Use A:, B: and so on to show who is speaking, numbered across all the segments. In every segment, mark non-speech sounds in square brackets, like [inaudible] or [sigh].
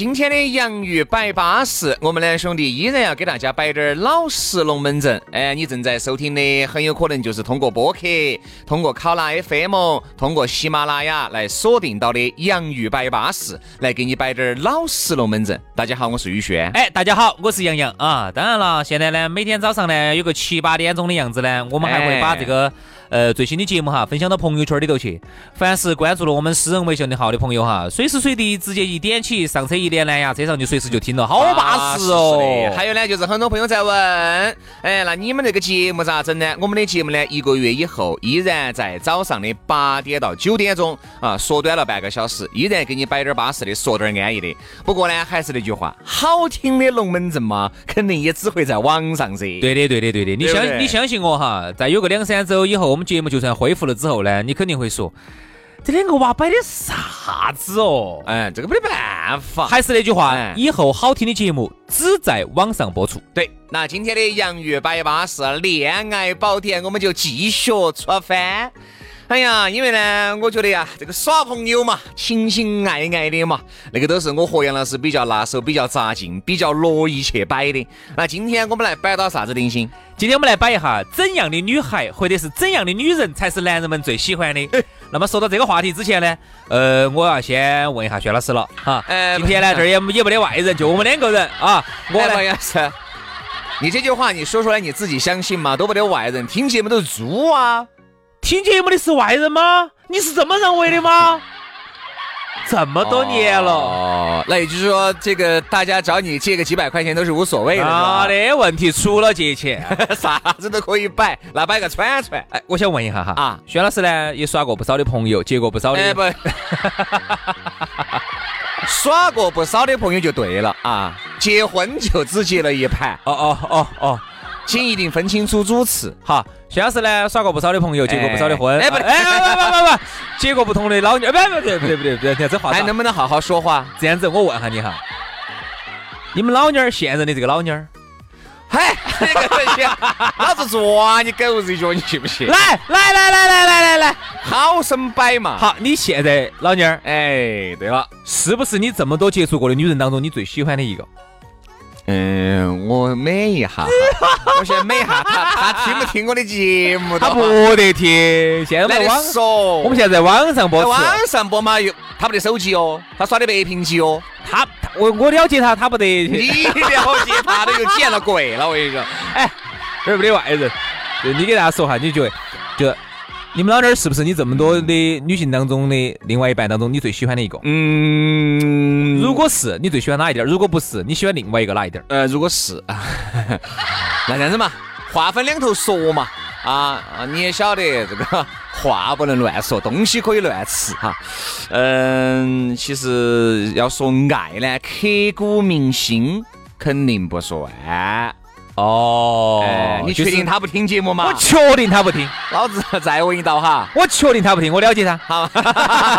A: 今天的洋芋摆巴适，我们两兄弟依然要给大家摆点儿老实龙门阵。哎，你正在收听的，很有可能就是通过播客、通过考拉 FM、通过喜马拉雅来锁定到的洋芋摆巴士，来给你摆点儿老实龙门阵。大家好，我是宇轩。
B: 哎，大家好，我是杨洋啊。当然了，现在呢，每天早上呢，有个七八点钟的样子呢，我们还会把这个。呃，最新的节目哈，分享到朋友圈里头去。凡是关注了我们私人微信的号的朋友哈，随时随地直接一点起，上车一连蓝牙，车上就随时就听了，好巴适哦。
A: 还有呢，就是很多朋友在问，哎，那你们这个节目咋整呢？我们的节目呢，一个月以后依然在早上的八点到九点钟啊，缩短了半个小时，依然给你摆点巴适的，说点安逸的。不过呢，还是那句话，好听的龙门阵嘛，肯定也只会在网上噻。
B: 对的，对的，对的。你相 [laughs] 你相信我哈，在有个两三周以后。节目就算恢复了之后呢，你肯定会说这两个娃摆的啥子哦？
A: 哎，这个没得办法。
B: 还是那句话，以后好听的节目只在网上播出。
A: 对，那今天的洋芋摆巴是恋爱宝典，我们就继续出番。哎呀，因为呢，我觉得呀，这个耍朋友嘛，情情爱爱的嘛，那个都是我和杨老师比较拿手、比较扎劲、比较乐意去摆的。那今天我们来摆到啥子零星？
B: 今天我们来摆一下怎样的女孩或者是怎样的女人才是男人们最喜欢的。那么说到这个话题之前呢，呃，我要先问一下薛老师了哈。呃，今天呢这儿也也没得外人，就我们两个人啊。
A: 我呢也是。你这句话你说出来你自己相信吗？都没得外人，听节目都是猪啊。
B: 听节目的是外人吗？你是这么认为的吗？这么多年了，
A: 那也就是说，这个大家找你借个几百块钱都是无所谓的。
B: 啊，那问题除了借钱，[laughs]
A: 啥子都可以摆，那摆个串串。
B: 哎，我想问一下哈，啊，薛老师呢也耍过不少的朋友，结过不少的。不，[laughs]
A: 耍过不少的朋友就对了啊，结婚就只结了一盘。
B: 哦哦哦哦。
A: 请一定分清楚主次。
B: 哈，薛老师呢，耍过不少的朋友，结过不少的婚。哎不，哎不不不不，结过不同的老娘。不不对不对不对不对，这话
A: 还能不能好好说话？
B: 这样子，我问下你哈，你们老娘儿现任的这个老娘儿，
A: 嗨，老子抓你狗日一脚，你信不信？
B: 来来来来来来来来，
A: 好生摆嘛。
B: 好，你现在老娘儿，
A: 哎，对了，
B: 是不是你这么多接触过的女人当中，你最喜欢的一个？
A: 嗯，我美一下，[laughs] 我先美一下他，他听不听我的节目？
B: 他不得听。现在在网
A: 说，
B: 我们现在在网上播，
A: 网上播嘛，又他不得手机哦，他耍的白屏机哦。
B: 他我我了解他，他不得。
A: 你了解他，都又见了鬼了，我跟你说。[laughs]
B: 哎，这儿没得外人，就你给大家说哈，你觉得就。你们老点儿是不是你这么多的女性当中的另外一半当中你最喜欢的一个？嗯，如果是你最喜欢哪一点？如果不是，你喜欢另外一个哪一点？
A: 呃，如果是，[laughs] 那这样子嘛，话分两头说嘛。啊啊，你也晓得这个话不能乱说，东西可以乱吃哈。嗯，其实要说爱呢，刻骨铭心肯定不算。哦，你确定他不听节目吗？
B: 我确定他不听，[laughs]
A: 老子再问一道哈。
B: 我确定他不听，我了解他。好，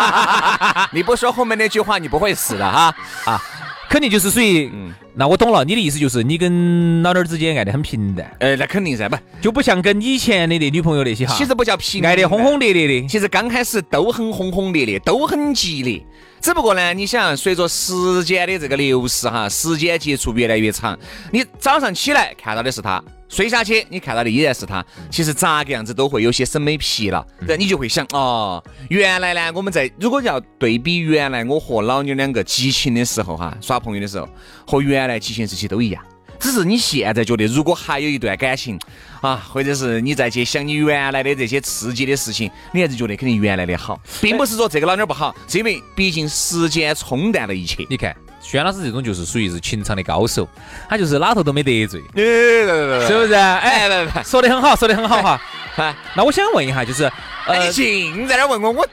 B: [laughs]
A: 你不说后面那句话，你不会死的哈。啊，
B: 肯定就是属于，嗯，那我懂了，你的意思就是你跟老点儿之间爱得很平淡。
A: 哎，那肯定噻，不
B: 就不像跟以前的那女朋友那些哈。
A: 其实不叫平，
B: 爱得轰轰烈烈的。
A: 其实刚开始都很轰轰烈烈，都很激烈。只不过呢，你想随着时间的这个流逝哈，时间接触越来越长，你早上起来看到的是他，睡下去你看到的依然是他，其实咋个样子都会有些审美疲劳，然你就会想哦，原来呢，我们在如果要对比原来我和老妞两个激情的时候哈，耍朋友的时候，和原来激情时期都一样。只是你现在觉得，如果还有一段感情啊，或者是你再去想你原来的这些刺激的事情，你还是觉得肯定原来的好，并不是说这个老妞不好，是因为毕竟时间冲淡了一切。
B: 你看，轩老师这种就是属于是情场的高手，他就是哪头都没得罪，
A: 是
B: 是不是？哎，说的很好，说的很好哈。
A: 来，
B: 那我想问一下，就是
A: 你，净在那儿问我，我，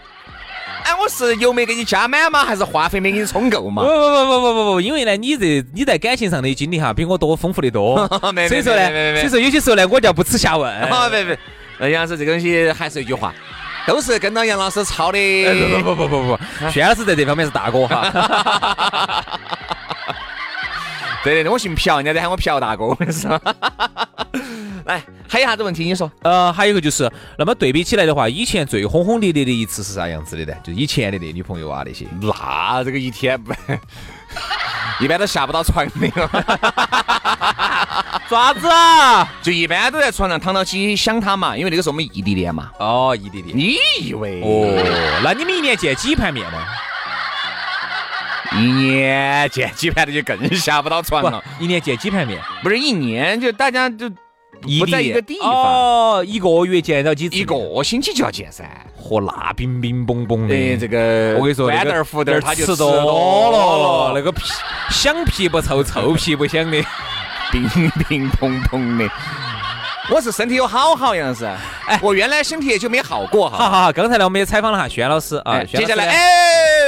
A: 哎，我是油没给你加满吗？还是话费没给你充够吗？
B: 不不不不不不不，因为呢，你这你在感情上的经历哈，比我多丰富的多，[laughs] 所以说呢，所以说有些时候呢，我叫不耻下问。[laughs]
A: 啊，别别，呃杨老师这个东西还是一句话，都是跟到杨老师抄的。
B: 哎不不不不不不，轩老师在这方面是大哥哈。[laughs]
A: 对对对，我姓朴，人家在喊我朴大哥，是吧？[laughs] 来，还有啥子问题？你说。
B: 呃，还有一个就是，那么对比起来的话，以前最轰轰烈烈的一次是啥样子的呢？就以前的那女朋友啊那些。
A: 那这个一天不，[laughs] 一般都下不到床的，[laughs]
B: 爪子啊？
A: 就一般都在床上躺到起想他嘛，因为那个时候我们异地恋嘛。
B: 哦，异地恋。
A: 你以为？
B: 哦，那你们一年见几盘面呢？
A: 一年见几盘的就更下不到船了。
B: 一年见几盘面？
A: 不是一年，就大家就不在一个地方，
B: 哦，一个月见到几次？
A: 一个星期就要见噻。
B: 嚯，那冰冰绷绷的。
A: 哎，这个
B: 我跟你说，
A: 豌豆儿胡豆儿他就
B: 吃
A: 多
B: 多了，那个皮响皮不臭，[laughs] 臭皮不香的。
A: 冰冰砰砰的。我是身体有好好杨老师，哎，我原来身体也就没好过哈。
B: 好好好，刚才呢我们也采访了哈轩老师啊
A: 哎，，接下来哎，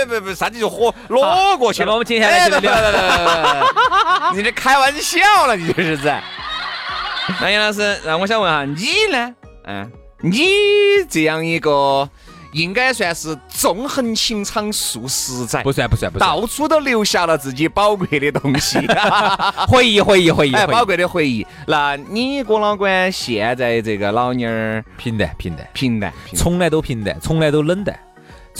A: 不不，啥子就火落过去了。
B: 我们接下来
A: 你这开玩笑了，你这是在。那杨老师，那我想问下你呢？嗯，你这样一个应该算是纵横情场数十载，
B: 不算不算不算，
A: 到处都留下了自己宝贵的东西，
B: 回忆回忆回忆
A: 宝贵的回忆。那你郭老倌现在这个老妞儿
B: 平淡，平淡，
A: 平淡
B: 从来都平淡，从来都冷淡。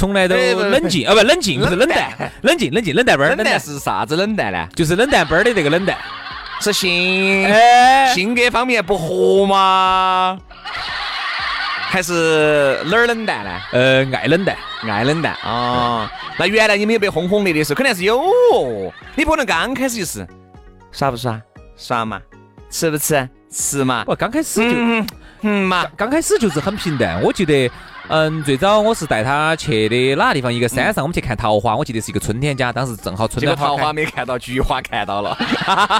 B: 从来都冷静啊，不冷静不是冷
A: 冷
B: 淡
A: 淡，
B: 冷静冷静冷淡班儿，
A: 冷淡是啥子冷淡呢？
B: 就是冷淡班儿的这个冷淡。
A: 是性
B: 哎，
A: 性格方面不合吗？还是哪儿冷淡呢？
B: 呃，爱冷淡，
A: 爱冷淡啊。那原来你没有被轰轰烈烈的时候，肯定是有哦。你不能刚开始就是耍不耍？耍嘛？吃不吃？吃嘛？
B: 我刚开始就
A: 嗯嗯嘛。
B: 刚开始就是很平淡。我记得，嗯，最早我是带他去的哪个地方？一个山上，我们去看桃花。我记得是一个春天家，当时正好春天
A: 桃花没看到，菊花看到了。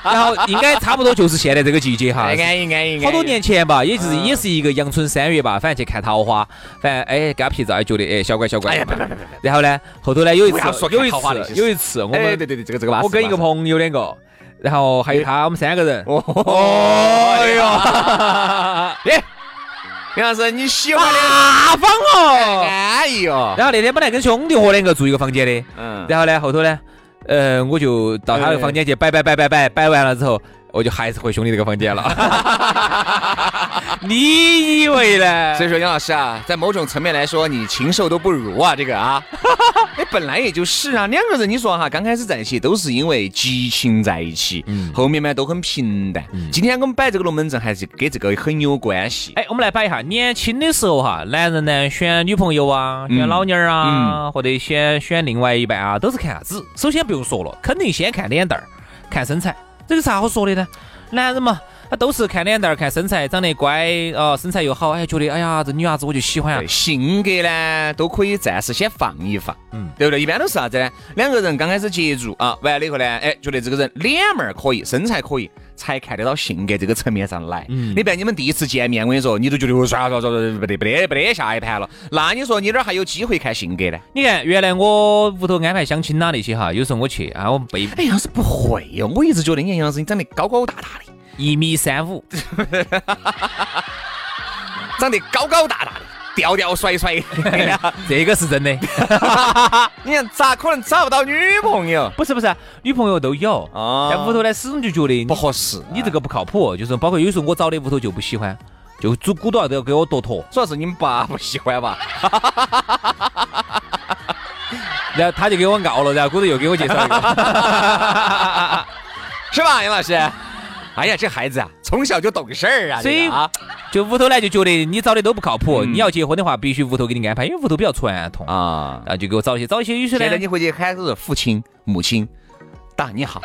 B: 然后应该差不多就是现在这个季节哈。
A: 安逸安逸。
B: 好多年前吧，也就 [laughs] 是
A: 嗯
B: 也是一个阳春三月吧，反正去看桃花，反正哎给他拍照，哎觉得哎小乖小乖。
A: 哎呀，别别别别！
B: 然后呢，后头呢有一次有一次有一次我
A: 哎，
B: 们
A: 对对对，这个这个巴适
B: 我跟一个朋友两个，然后还有他，我们三个人。
A: 哦
B: 哎呦，
A: 哎，杨老师，你喜欢的
B: 大方哦。
A: 安逸哦。
B: 然后那天本来跟兄弟伙两个住一个房间的，
A: 嗯，
B: 然后呢后头呢，呃，我就到他那个房间去摆摆摆摆摆摆完了之后，我就还是回兄弟那个房间了。[laughs] [laughs] 你以为呢？
A: 所以说杨老师啊，在某种层面来说，你禽兽都不如啊，[laughs] 这个啊，[laughs] 哎，本来也就是啊，两个人你说哈，刚开始在一起都是因为激情在一起，
B: 嗯
A: 后面嘛都很平淡。今天我们摆这个龙门阵，还是跟这个很有关系。
B: 哎，我们来摆一下，年轻的时候哈，男人呢选女朋友啊，
A: 嗯
B: 选老妞儿啊，或者选选另外一半啊，都是看啥子？首先不用说了，肯定先看脸蛋儿，看身材，这有啥好说的呢？男人嘛，他都是看脸蛋儿、看身材，长得乖哦，身材又好，哎，觉得哎呀，这女伢子我就喜欢啊，。
A: 性格呢都可以暂时先放一放，
B: 嗯
A: 嗯，对不对？一般都是啥子呢？两个人刚开始接触啊，完了以后呢，哎，觉得这个人脸面儿可以，身材可以，才看得到性格这个层面上来。
B: 嗯
A: 你别你们第一次见面，我跟你说，你都觉得哦，算了算了算了，不得不得不得下一盘了。那你说你哪儿还有机会看性格呢？
B: 你看，原来我屋头安排相亲啦那些哈，有时候我去啊，我被
A: 哎，杨老师不会哟、我一直觉得你杨老师你长得高高大大的，
B: 一米三五，
A: 长得高高大大的，吊吊甩甩。[laughs]
B: 这个是真的。[laughs]
A: 你看咋可能找不到女朋友？
B: 不是不是，女朋友都有，
A: 啊
B: 在屋头呢始终就觉得
A: 不合适，
B: 你这个不靠谱，就是包括有时候我找的屋头就不喜欢，就主鼓捣都要给我剁坨，
A: 主要是你们爸不喜欢吧？[laughs]
B: 然后他就给我熬了，然后鼓头又给我介绍一个，
A: 是吧，杨老师？哎呀，这孩子啊，从小就懂事儿啊，
B: 所以
A: 啊
B: 就屋头呢就觉得你找的都不靠谱，
A: 嗯。
B: 你要结婚的话必须屋头给你安排，因为屋头比较传统，
A: 啊。
B: 然后就给我找一些找一些有些呢，
A: 现在你回去喊是父亲、母亲，大你好，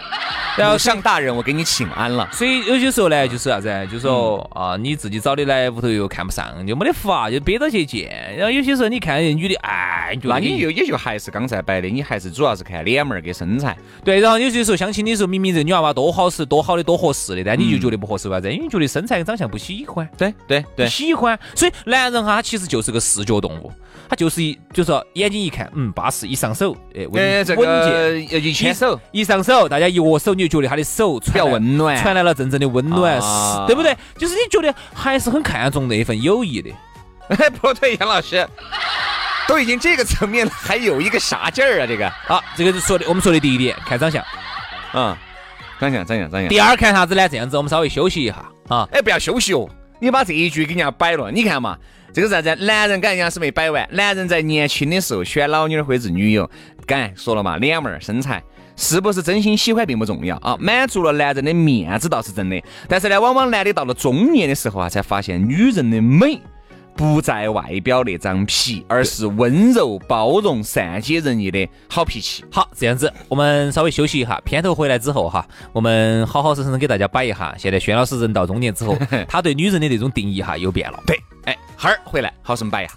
B: 然后
C: 上大人，我给你请安了。
B: 所以有些时候呢，就是啥子？就说啊，你自己找的来，屋头又看不上，就没得法，就憋着去见。然后有些时候你看女的，哎，
C: 那你就也就还是刚才摆的，你还是主要是看脸门儿跟身材。
B: 对，然后有些时候相亲的时候，明明这女娃娃多好使、多好的、多合适的，但你就觉得不合适，为啥子？因为觉得身材跟长相不喜欢。
C: 对对对，
B: 喜欢。所以男人哈，他其实就是个视觉动物，他就是一，就说眼睛一看，嗯，巴适，一上手，哎，稳
C: 这
B: 个
C: 一牵手，
B: 一上手，大家一握手，你就觉得他的手
C: 比较温暖，
B: 传来了阵阵的温暖，对不对？就是你觉得还是很看重那一份友谊的。
C: 哎不对，杨老师，都已经这个层面了，还有一个啥劲儿啊？这个，
B: 好，这个是说的，我们说的第一点，看长相，
C: 嗯，长相，长相，长相。
B: 第二看啥子呢？这样子，我们稍微休息一下啊。
C: 哎，不要休息哦，你把这一句给人家摆了，你看嘛，这个啥子？男人感觉是没摆完，男人在年轻的时候选老妞或者是女友，敢说了嘛，脸儿、身材。是不是真心喜欢并不重要啊，满足了男人的面子倒是真的。但是呢，往往男的到了中年的时候啊，才发现女人的美不在外表那张皮，而是温柔、包容、善解人意的好脾气。
B: 好，这样子，我们稍微休息一下，片头回来之后哈，我们好好生生给大家摆一下。现在轩老师人到中年之后，[laughs] 他对女人的那种定义哈又变了。
C: 对，哎，哈儿回来，好生摆一下。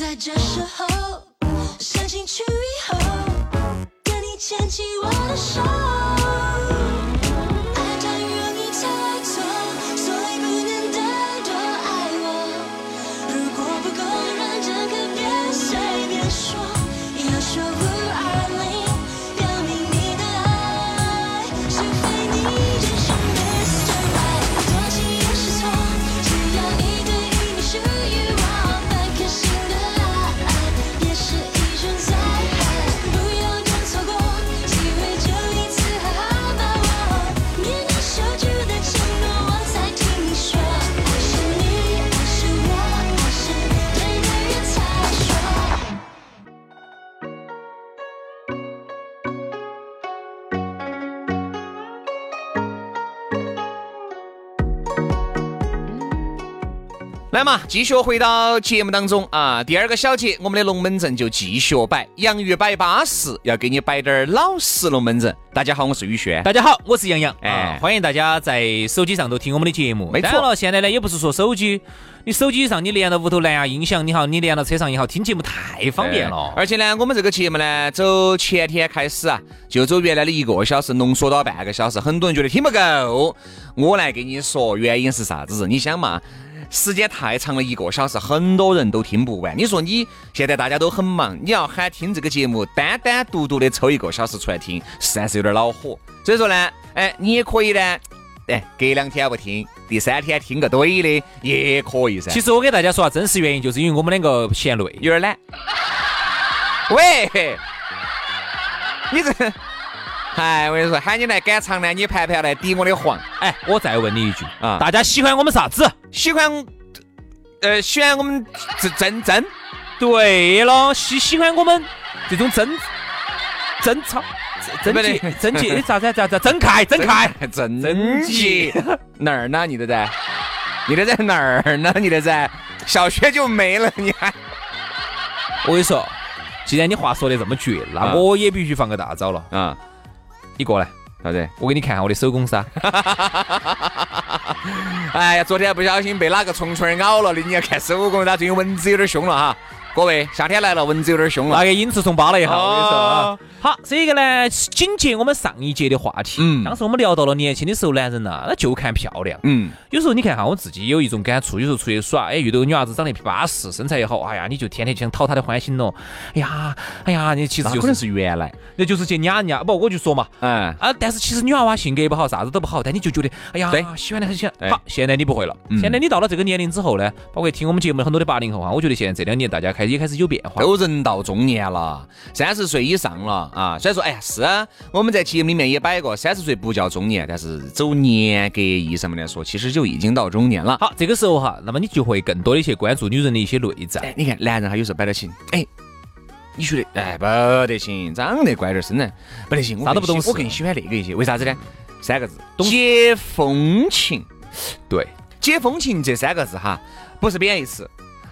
C: 在这时候伸进去以后跟你牵起我的手。
A: 来嘛，继续回到节目当中啊。第二个小节，我们的龙门阵就继续摆，洋芋摆巴适，要给你摆点儿老实龙门阵。大家好，我是宇轩。
B: 大家好，我是杨洋。
A: 哎
B: 哎，欢迎大家在手机上头听我们的节目。
A: 没错
B: 了，现在呢也不是说手机，你手机上你连到屋头蓝牙音响，你好，你连到车上也好，听节目太方便了。
A: 而且呢，我们这个节目呢，走前天开始啊，就走原来的一个小时，浓缩到半个小时，很多人觉得听不够。我来给你说，原因是啥子？你想嘛，时间太长了，一个小时，很多人都听不完。你说你现在大家都很忙，你要喊听这个节目，单单独独的抽一个小时出来听，实在是有点恼火。所以说呢，哎，你也可以呢，哎，隔两天不听，第三天听个对的也可以噻。
B: 其实我给大家说下真实原因，就是因为我们两个嫌累。
A: 有点懒。喂，你这，哎，我跟你说，喊你来赶场呢，你盘盘来抵我的黄。
B: 哎，我再问你一句
A: 啊
B: 大家喜欢我们啥子？
A: 喜欢，呃，喜欢我们正正正，
B: 对了，喜喜欢我们这种真真操真
A: 不对
B: 洁真洁的啥子啥子真开真开。
A: 正
B: 正
A: 极哪儿呢？你的在，你的在哪儿呢？你的在小学就没了，你还
B: 我跟你说，既然你话说的这么绝，那
A: 啊
B: 我也必须放个大招了。
A: 啊？
B: 你过来，
A: 啥子？
B: 我给你看下我的手工噻。[laughs]
A: 哎呀，昨天不小心被哪个虫虫儿咬了的，你要看手工，它最近蚊子有点凶了哈。各位，夏天来了，蚊子有点凶了
B: 那。个隐翅虫扒了一下，我跟你说啊
A: 哦。
B: 好，这个呢，紧接我们上一节的话题。
A: 嗯
B: 当时我们聊到了年轻的时候，男人呐、那就看漂亮。
A: 嗯，
B: 有时候你看哈，我自己有一种感触，有时候出去耍，哎，遇到个女娃子长得巴适，身材也好，哎呀，你就天天想讨她的欢心咯。哎呀，哎呀，你其实就
A: 那可能
B: 是
A: 是原来。
B: 那就是去撵人家，不，我就说嘛。
A: 嗯，
B: 啊，但是其实女娃娃性格也不好，啥子都不好，但你就觉得，哎呀
A: 对，
B: 喜欢的很喜欢。好，现在你不会了。
A: 嗯
B: 现在你到了这个年龄之后呢，包括听我们节目的很多的八零后啊，我觉得现在这两年大家开始也开始有变化。
A: 都人到中年了，三十岁以上了啊。虽然说，哎呀，是啊我们在节目里面也摆过，三十岁不叫中年，但是走年格意义上面来说，其实就已经到中年了。
B: 好，这个时候哈，那么你就会更多的去关注女人的一些内在。
A: 哎，你看男人他有时候摆得起，哎，你觉得哎不得行，长得乖点儿，身材不得行，我
B: 啥都不懂事
A: 我更喜欢那个一些，为啥子呢？三个字，解风情。
B: 对，
A: 解风情这三个字哈，不是贬义词，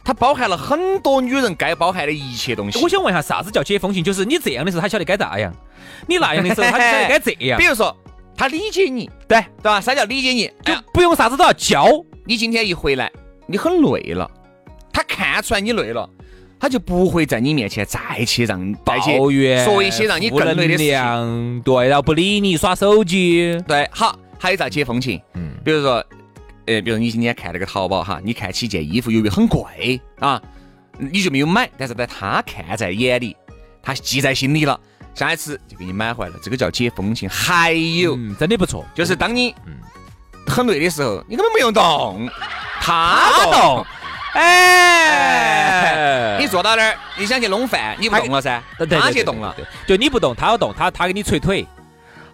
A: 它包含了很多女人该包含的一切东西。
B: 我想问一下，啥子叫解风情？就是你这样的时候，他晓得该咋样；你那样的时候，他就晓得该这样
A: 比。如说，他理解你，
B: 对，
A: 对吧？啥叫理解你？哎
B: 就，不用啥子都要教。
A: 你今天一回来，你很累了，他看出来你累了，他就不会在你面前再去让
B: 抱怨，
A: 说一些让你更累的事情。
B: 对，然后不理你，耍手机。
A: 对，好，还有啥解风情？
B: 嗯，
A: 比如说，呃，比如你今天看那个淘宝哈，你看起一件衣服由于很贵啊，你就没有买，但是呢，他看在眼里，他记在心里了，下一次就给你买回来了，这个叫解风情。还有。
B: 嗯，真的不错。
A: 就是当你
B: 嗯
A: 很累的时候，你根本不用动，他
B: 他动
A: 动。
B: 哎
A: 你坐到那儿，你想去弄饭，你不动了噻，他去动了。
B: 就你不动，他要动，他他给你捶腿。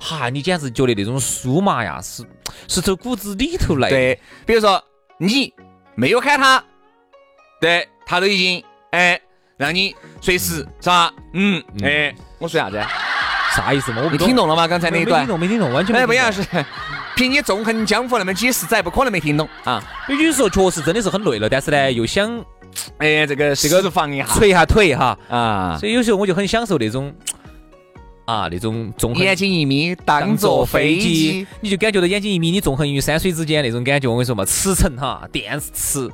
B: 哈，你简直觉得那种酥麻呀，是是从骨子里头来的。
A: 对，比如说你没有喊他，对他都已经哎让你随时是吧？嗯，哎，我说啥子？
B: 啥意思嘛？我不懂
A: 你听懂了吗？刚才那一段
B: 没听？懂，没听懂，完全没
A: 哎，
B: 听懂。
A: 不要是凭你纵横江湖那么几十载，不可能没听懂啊！
B: 有些时候确实真的是很累了，但是呢，又想
A: 哎，这个
B: 这个
A: 释放一下
B: 捶一下腿哈，
A: 啊，
B: 所以有时候我就很享受那种啊那种纵横
A: 眼睛一眯，当坐飞机。，
B: 你就感觉到眼睛一眯，你纵横于山水之间那种感觉。我跟你说嘛，驰骋哈，电磁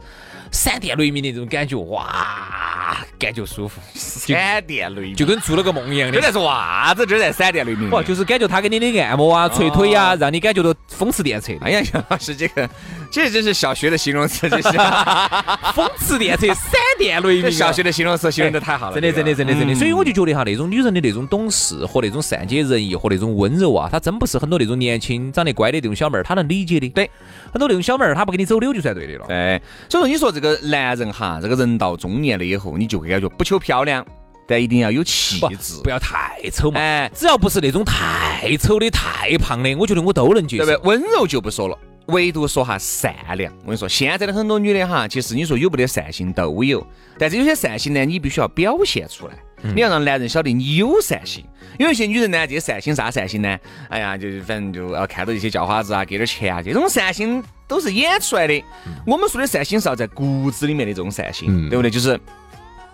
B: 闪电雷鸣的这种感觉，哇，感觉舒服，[laughs]
A: 闪电雷鸣，
B: 就跟做了个梦一样的。
A: 这在说啥子？这在闪电雷鸣。
B: 不，就是感觉他给你的按摩啊、捶腿呀、让你感觉到风驰电掣。
A: 哎呀，杨老师，这个这真是小学的形容词，这是 [laughs]
B: 风驰电掣、闪电雷鸣啊，
A: 小学的形容词形容的太好了，
B: 真的，真的，真的，真的。
A: 嗯
B: 所以我就觉得哈，那种女人的那种懂事和那种善解人意和那种温柔啊，她真不是很多那种年轻长得乖的那种小妹儿她能理解的。
A: 对，
B: 很多那种小妹儿她不跟你走溜就算对的了。
A: 对，所以说你说这个男人哈，这个人到中年了以后，你就会感觉不求漂亮，但一定要有气质
B: 不，要太丑嘛，
A: 哎，
B: 只要不是那种太丑的、太胖的，我觉得我都能接受。
A: 对不对？温柔就不说了。唯独说哈善良，我跟你说，现在的很多女的哈，其实你说有没得善心都有，但是有些善心呢，你必须要表现出来，你要让男人晓得你有善心。有一些女人呢，这些善心啥善心呢？哎呀，就是反正就要看到一些叫花子啊，给点钱啊，这种善心都是演出来的。我们说的善心是要在骨子里面的这种善心，
B: 嗯
A: 对不对？就是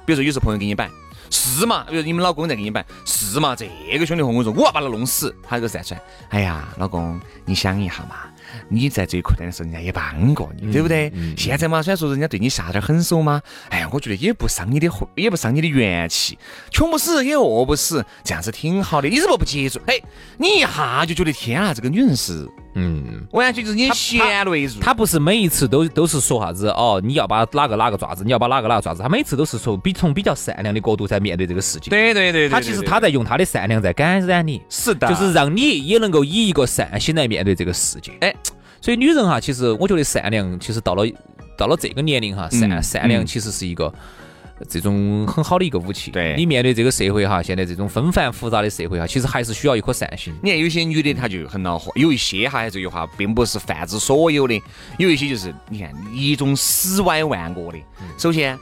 A: 比如说有时候朋友给你摆，是嘛？比如你们老公在给你摆，是嘛？这个兄弟伙，我说我要把他弄死，他这个站出来，哎呀，老公，你想一下嘛。你在最困难的时候，人家也帮过你，对不对？现在嘛，虽然说人家对你下点狠手嘛，哎呀，我觉得也不伤你的，也不伤你的元气，穷不死也饿不死，这样子挺好的。你怎么不接住？嘿，你一下就觉得天啊，这个女人是
B: 嗯。
A: 完全就是你贤为入。
B: 他不是每一次都都是说啥子哦，你要把哪个哪个抓子，你要把哪个哪个抓子，他每次都是说比从比较善良的角度在面对这个事情。
A: 对对对对，
B: 他其实他在用他的善良在感染你，
A: 是的，
B: 就是让你也能够以一个善心来面对这个世界。
A: 哎，
B: 所以女人哈，其实我觉得善良，其实到了到了这个年龄哈，善
A: 嗯
B: 善良
A: 嗯
B: 其实是一个。这种很好的一个武器，
A: 对
B: 你面对这个社会哈，现在这种纷繁复杂的社会哈，其实还是需要一颗善心。
A: 你看有些女的她就很恼火，有一些哈这句话并不是泛指所有的，有一些就是你看一种死歪万恶的。首先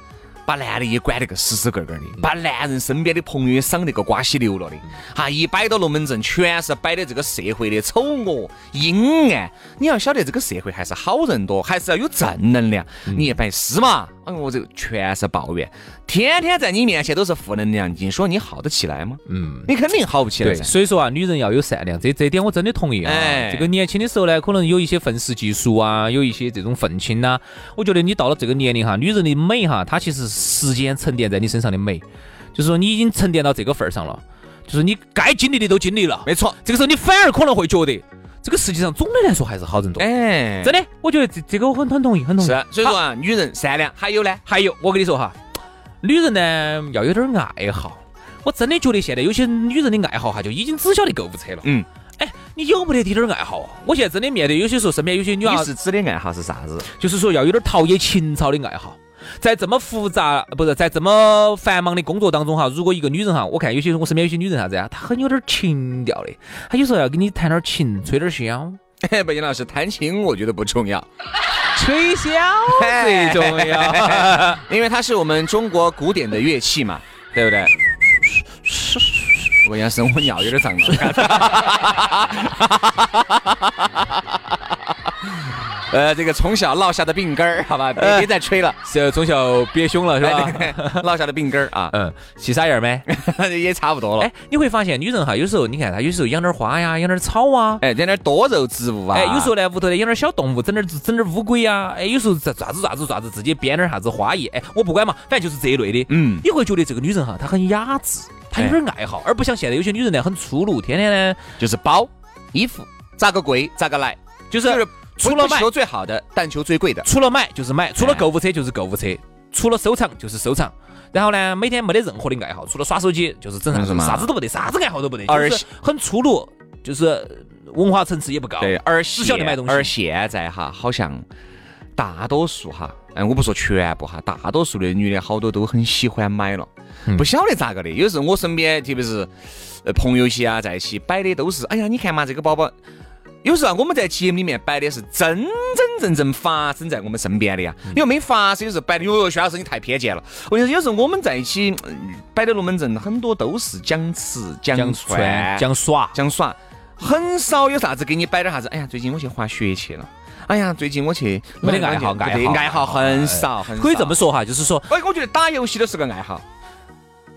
A: 把男的也管得个死死个个的，把男人身边的朋友也赏得个瓜稀流了的，哈一摆到龙门阵，全是摆的这个社会的丑恶阴暗。你要晓得这个社会还是好人多，还是要有正能量。你一摆是嘛？哎呦，我这个全是抱怨，天天在你面前都是负能量，你说你好得起来吗？
B: 嗯，
A: 你肯定好不起来
B: 对，所以说啊，女人要有善良，这这点我真的同意啊。
A: 哎
B: 这个年轻的时候呢，可能有一些愤世嫉俗啊，有一些这种愤青呐、我觉得你到了这个年龄哈，女人的美哈，她其实时间沉淀在你身上的美，就是说你已经沉淀到这个份儿上了，就是你该经历的都经历了，
A: 没错，
B: 这个时候你反而可能会觉得，这个世界上总的来说还是好人多。
A: 哎，
B: 真的，我觉得这这个我很很同意，很同意。
A: 是，所以说啊，女人善良，还有呢，
B: 还有，我跟你说哈，女人呢要有点爱好。我真的觉得现在有些女人的爱好哈，就已经只晓得购物车了。
A: 嗯，
B: 哎，你有没得滴点儿爱好啊？我现在真的面对有些时候身边有些女娃
A: 你是指的爱好是啥子？
B: 就是说要有点陶冶情操的爱好。在这么复杂，不是在这么繁忙的工作当中哈，如果一个女人哈，我看有些我身边有些女人啥子呀，她很有点情调的，她有时候要跟你弹点琴，吹点箫，
A: 哎，北京老师弹琴我觉得不重要，
B: 吹箫最重要。[laughs]
A: 因为它是我们中国古典的乐器嘛，对不对？[laughs] 我要是我尿有点胀了。[laughs] [laughs] 呃，这个从小落下的病根儿，[laughs] 好吧，别别再吹了，
B: 是从小憋凶了是吧？[laughs]
A: 落下的病根儿啊，
B: 嗯，细沙眼儿没？
A: 也差不多了
B: 哎。，你会发现女人哈，有时候你看她有时候养点花呀，养点草啊。
A: 哎，养点多肉植物啊，
B: 哎，有时候呢，屋头呢养点小动物，整点整点乌龟呀，哎，有时候咋咋子咋子咋子，自己编点啥子花艺，哎，我不管嘛，反正就是这一类的。
A: 嗯
B: 你会觉得这个女人哈，她很雅致，她有点爱好，而不像现在有些女人呢很粗鲁，天天呢
A: 就是包衣服，咋个贵咋个来，
B: 就是
A: 就是
B: 除了买
A: 最好的，但求最贵的。
B: 除了买就是买，除了
A: 哎
B: 购物车就是购物车，除了收藏就是收藏。然后呢，每天没得任何的爱好，除了耍手机就是整啥子，
A: 嘛
B: 啥子都不得，啥子爱好都不得，
A: 而
B: 就是很粗鲁，就是文化层次也不高。
A: 对，而
B: 只晓得买东西
A: 而现在哈，好像大多数哈，哎，我不说全部哈，大多数的女的好多都很喜欢买了，
B: 嗯
A: 不晓得咋个的。有时候我身边，特别是呃朋友些啊，在一起摆的都是，哎呀，你看嘛，这个包包。有时候啊，我们在节目里面摆的是真真正正发生在我们身边的呀，
B: 嗯
A: 因为没发生，有时候摆的，哟，薛老师你太偏见了。我跟你说，有时候我们在一起嗯摆的龙门阵，很多都是讲吃、讲
B: 讲
A: 串
B: 串、、讲耍，
A: 讲耍，很少有啥子给你摆点啥子。哎呀，最近我去滑雪去了。哎呀，最近我去
B: 没得爱好爱好
A: 爱好很少，很少
B: 可以这么。说哈，就是说，
A: 哎，我觉得打游戏都是个爱好，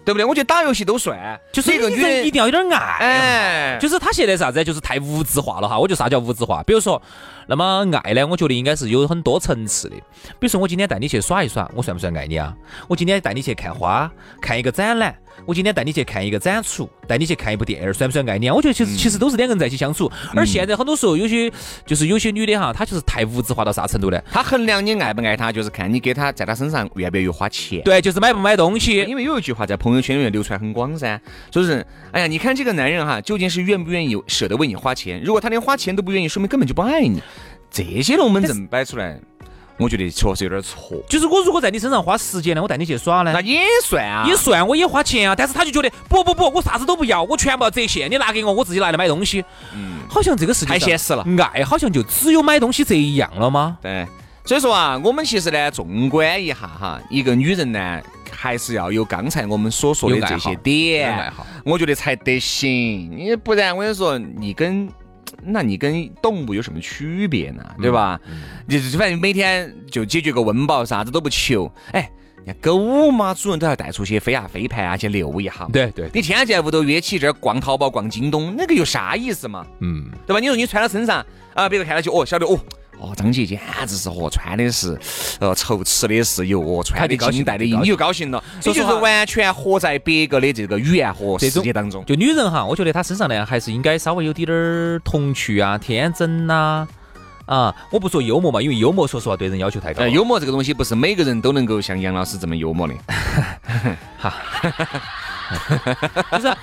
A: 对不对？我觉得打游戏都算，
B: 就是
A: 一个女人
B: 一定要有点爱就是他现在啥子，就是太物质化了哈。我觉得啥叫物质化？比如说，那么爱呢，我觉得应该是有很多层次的。比如说，我今天带你去耍一耍，我算不算爱你啊？我今天带你去看花，看一个展览，我今天带你去看一个展出，带你去看一部电影，算不算爱你啊？我觉得其实其实都是两个人在一起相处。而现在很多时候，有些就是有些女的哈，她就是太物质化到啥程度呢？
A: 她衡量你爱不爱她，就是看你给她在她身上愿不愿意花钱。
B: 对，就是买不买东西。
A: 因为有一句话在朋友圈里面流传很广噻，就是，哎呀，你看这个男人哈，究竟是愿不愿意舍得为你花钱？如果他连花钱都不愿意，说明根本就不爱你。这些龙门阵摆出来，我觉得确实有点错。
B: 就是我如果在你身上花时间呢，我带你去耍呢
A: 那，也算啊，
B: 也算我也花钱啊，但是他就觉得不不不，我啥子都不要，我全部要折现，你拿给我，我自己拿来买东西。
A: 嗯，
B: 好像这个事情
A: 太现实了。
B: 爱好像就只有买东西这一样了吗？
A: 对，所以说啊，我们其实呢，纵观一下哈，一个女人呢，还是要有刚才我们所说的这些点
B: 爱好，
A: 我觉得才得行。你不然我跟你说，你跟
C: 那你跟动物有什么区别呢？对吧？就是反正每天就解决个温饱，啥子都不求。哎，狗嘛，主人都要带出去飞啊飞盘啊，去遛一下。
B: 对对，
C: 你天天在屋头约起这儿逛淘宝、逛京东，那个有啥意思嘛？嗯，对吧？你说你穿到身上啊，别个看到就哦，晓得哦。哦，张姐简直是哦，穿的是，呃，愁吃的是油，哦，穿的金戴的银，你就高兴了。你就是完全活在别个的这个语言和世界当中。
B: 就女人哈，我觉得她身上呢，还是应该稍微有点点儿童趣啊、天真呐。啊，我不说幽默嘛，因为幽默说实话对人要求太高。
C: 幽默这个东西不是每个人都能够像杨老师这么幽默的。[laughs] 哈。
B: 就是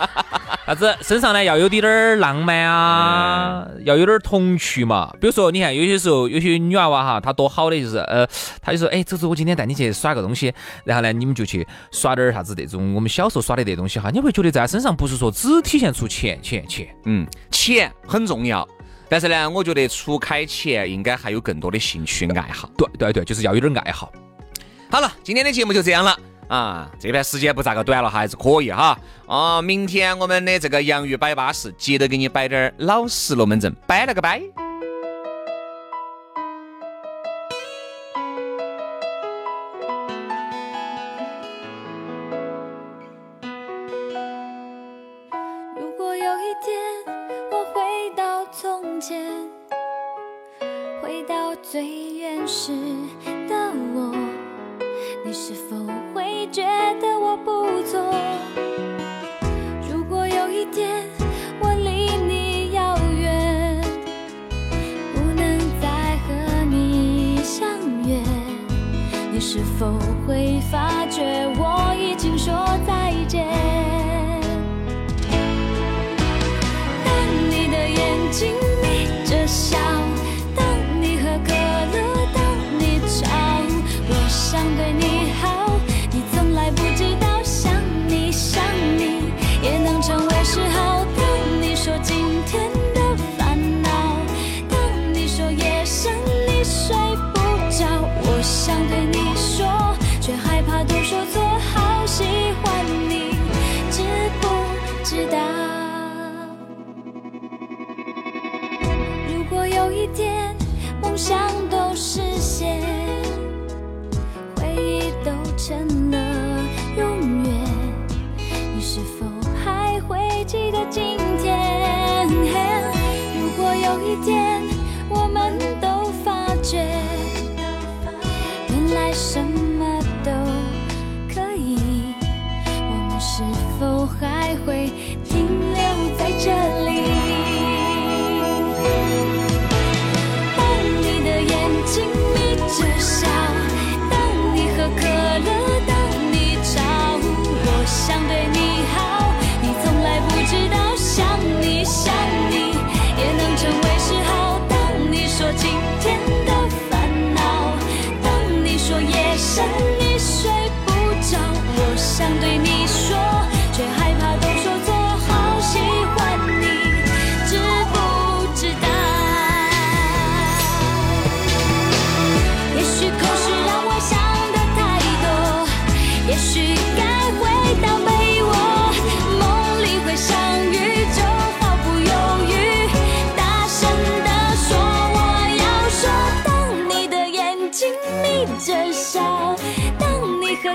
B: 啥子身上呢要有点点浪漫啊，要有点童趣嘛。比如说，你看有些时候有些女娃娃哈，她多好的就是，呃，她就说，哎，走走，我今天带你去耍个东西，然后呢，你们就去耍点啥子这种我们小时候耍的这东西哈。你会觉得在她身上不是说只体现出钱钱钱，
C: 嗯，钱很重要，但是呢，我觉得除开钱，应该还有更多的兴趣爱好。
B: 对对对，就是要有点爱好。
C: 好了，今天的节目就这样了。啊，这段时间不咋个短了，还是可以哈。啊，明天我们的这个洋芋摆巴士，接着给你摆点老实龙门阵，摆了个摆。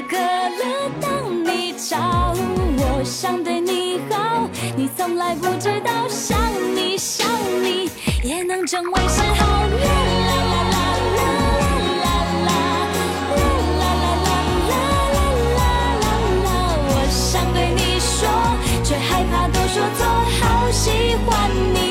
D: 可乐，当你吵，我想对你好，你从来不知道，想你想你也能成为嗜好。啦啦啦啦啦啦啦啦啦啦啦啦啦，我想对你说，却害怕都说错，好喜欢你。